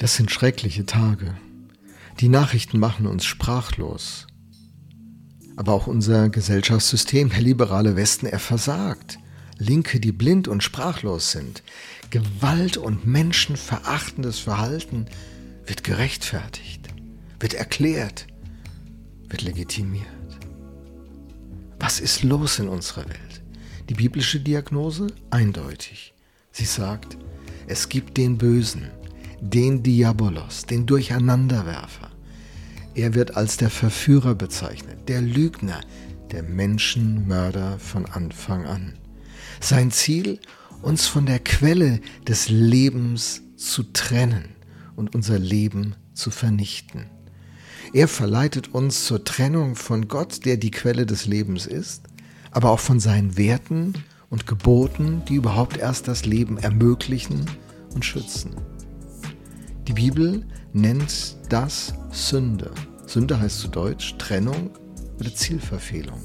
Das sind schreckliche Tage. Die Nachrichten machen uns sprachlos. Aber auch unser Gesellschaftssystem, der liberale Westen, er versagt. Linke, die blind und sprachlos sind. Gewalt und menschenverachtendes Verhalten wird gerechtfertigt, wird erklärt, wird legitimiert. Was ist los in unserer Welt? Die biblische Diagnose eindeutig. Sie sagt, es gibt den Bösen, den Diabolos, den Durcheinanderwerfer. Er wird als der Verführer bezeichnet, der Lügner, der Menschenmörder von Anfang an. Sein Ziel, uns von der Quelle des Lebens zu trennen und unser Leben zu vernichten. Er verleitet uns zur Trennung von Gott, der die Quelle des Lebens ist, aber auch von seinen Werten und Geboten, die überhaupt erst das Leben ermöglichen und schützen. Die Bibel nennt das Sünde. Sünde heißt zu Deutsch Trennung oder Zielverfehlung.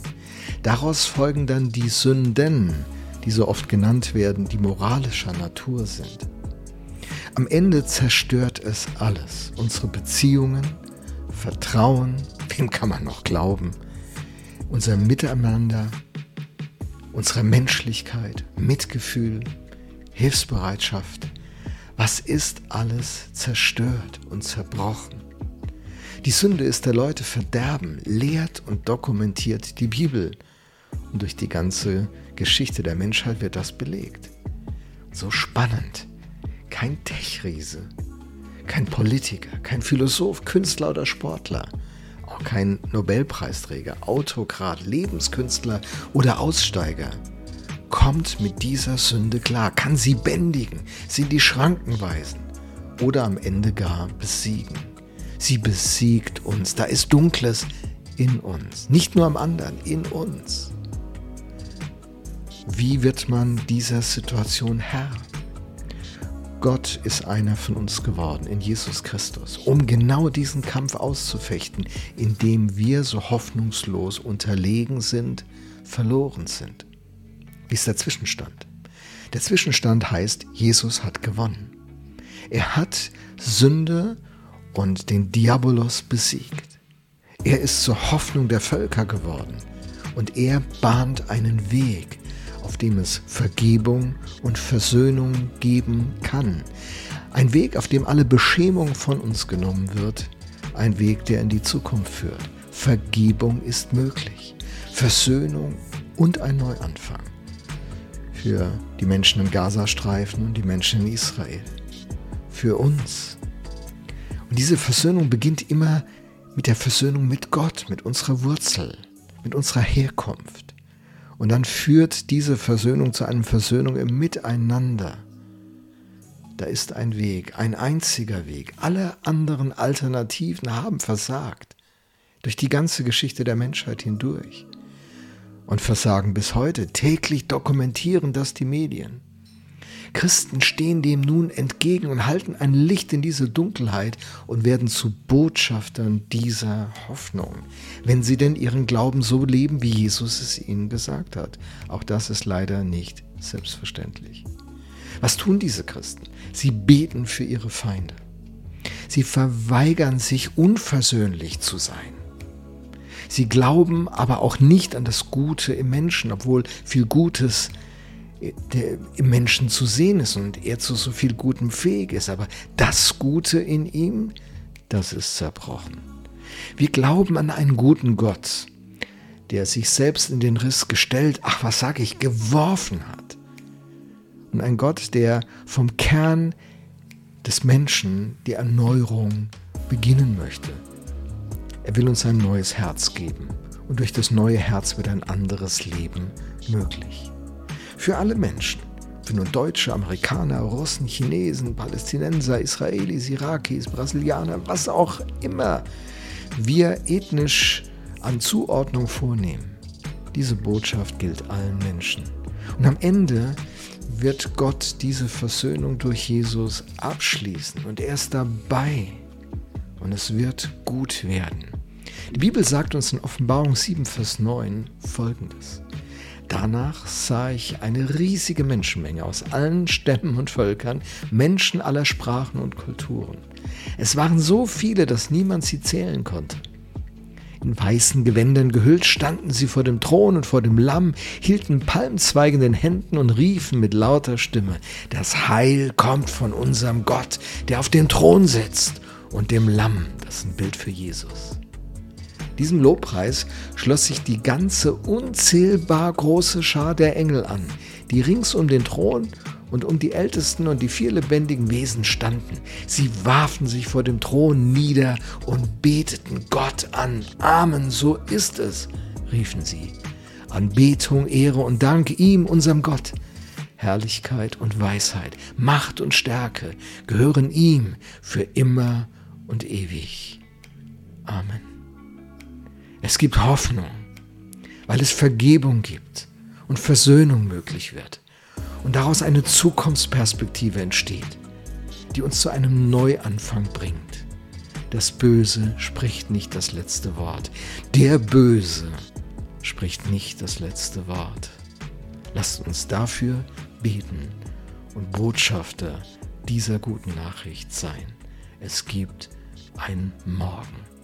Daraus folgen dann die Sünden, die so oft genannt werden, die moralischer Natur sind. Am Ende zerstört es alles. Unsere Beziehungen, Vertrauen, wem kann man noch glauben, unser Miteinander, unsere Menschlichkeit, Mitgefühl, Hilfsbereitschaft, was ist alles zerstört und zerbrochen? Die Sünde ist der Leute Verderben, lehrt und dokumentiert die Bibel. Und durch die ganze Geschichte der Menschheit wird das belegt. So spannend. Kein Techriese, kein Politiker, kein Philosoph, Künstler oder Sportler, auch kein Nobelpreisträger, Autokrat, Lebenskünstler oder Aussteiger kommt mit dieser Sünde klar, kann sie bändigen, sie in die Schranken weisen oder am Ende gar besiegen. Sie besiegt uns, da ist Dunkles in uns, nicht nur am anderen, in uns. Wie wird man dieser Situation Herr? Gott ist einer von uns geworden in Jesus Christus, um genau diesen Kampf auszufechten, in dem wir so hoffnungslos unterlegen sind, verloren sind. Wie ist der Zwischenstand? Der Zwischenstand heißt, Jesus hat gewonnen. Er hat Sünde und den Diabolos besiegt. Er ist zur Hoffnung der Völker geworden und er bahnt einen Weg, auf dem es Vergebung und Versöhnung geben kann. Ein Weg, auf dem alle Beschämung von uns genommen wird. Ein Weg, der in die Zukunft führt. Vergebung ist möglich. Versöhnung und ein Neuanfang für die Menschen im Gazastreifen und die Menschen in Israel, für uns. Und diese Versöhnung beginnt immer mit der Versöhnung mit Gott, mit unserer Wurzel, mit unserer Herkunft. Und dann führt diese Versöhnung zu einer Versöhnung im Miteinander. Da ist ein Weg, ein einziger Weg. Alle anderen Alternativen haben versagt. Durch die ganze Geschichte der Menschheit hindurch und versagen bis heute. Täglich dokumentieren das die Medien. Christen stehen dem nun entgegen und halten ein Licht in diese Dunkelheit und werden zu Botschaftern dieser Hoffnung, wenn sie denn ihren Glauben so leben, wie Jesus es ihnen gesagt hat. Auch das ist leider nicht selbstverständlich. Was tun diese Christen? Sie beten für ihre Feinde. Sie verweigern sich unversöhnlich zu sein. Sie glauben aber auch nicht an das Gute im Menschen, obwohl viel Gutes äh, im Menschen zu sehen ist und er zu so viel Gutem fähig ist. Aber das Gute in ihm, das ist zerbrochen. Wir glauben an einen guten Gott, der sich selbst in den Riss gestellt, ach was sage ich, geworfen hat. Und ein Gott, der vom Kern des Menschen die Erneuerung beginnen möchte. Er will uns ein neues Herz geben und durch das neue Herz wird ein anderes Leben möglich. Für alle Menschen, für nun Deutsche, Amerikaner, Russen, Chinesen, Palästinenser, Israelis, Irakis, Brasilianer, was auch immer wir ethnisch an Zuordnung vornehmen. Diese Botschaft gilt allen Menschen. Und am Ende wird Gott diese Versöhnung durch Jesus abschließen und er ist dabei und es wird gut werden. Die Bibel sagt uns in Offenbarung 7, Vers 9 folgendes. Danach sah ich eine riesige Menschenmenge aus allen Stämmen und Völkern, Menschen aller Sprachen und Kulturen. Es waren so viele, dass niemand sie zählen konnte. In weißen Gewändern gehüllt standen sie vor dem Thron und vor dem Lamm, hielten Palmzweige in den Händen und riefen mit lauter Stimme, das Heil kommt von unserem Gott, der auf dem Thron sitzt, und dem Lamm, das ist ein Bild für Jesus. Diesem Lobpreis schloss sich die ganze unzählbar große Schar der Engel an, die rings um den Thron und um die Ältesten und die vier lebendigen Wesen standen. Sie warfen sich vor dem Thron nieder und beteten Gott an. Amen, so ist es, riefen sie. Anbetung, Ehre und Dank ihm, unserem Gott. Herrlichkeit und Weisheit, Macht und Stärke gehören ihm für immer und ewig. Amen. Es gibt Hoffnung, weil es Vergebung gibt und Versöhnung möglich wird und daraus eine Zukunftsperspektive entsteht, die uns zu einem Neuanfang bringt. Das Böse spricht nicht das letzte Wort. Der Böse spricht nicht das letzte Wort. Lasst uns dafür beten und Botschafter dieser guten Nachricht sein. Es gibt ein Morgen.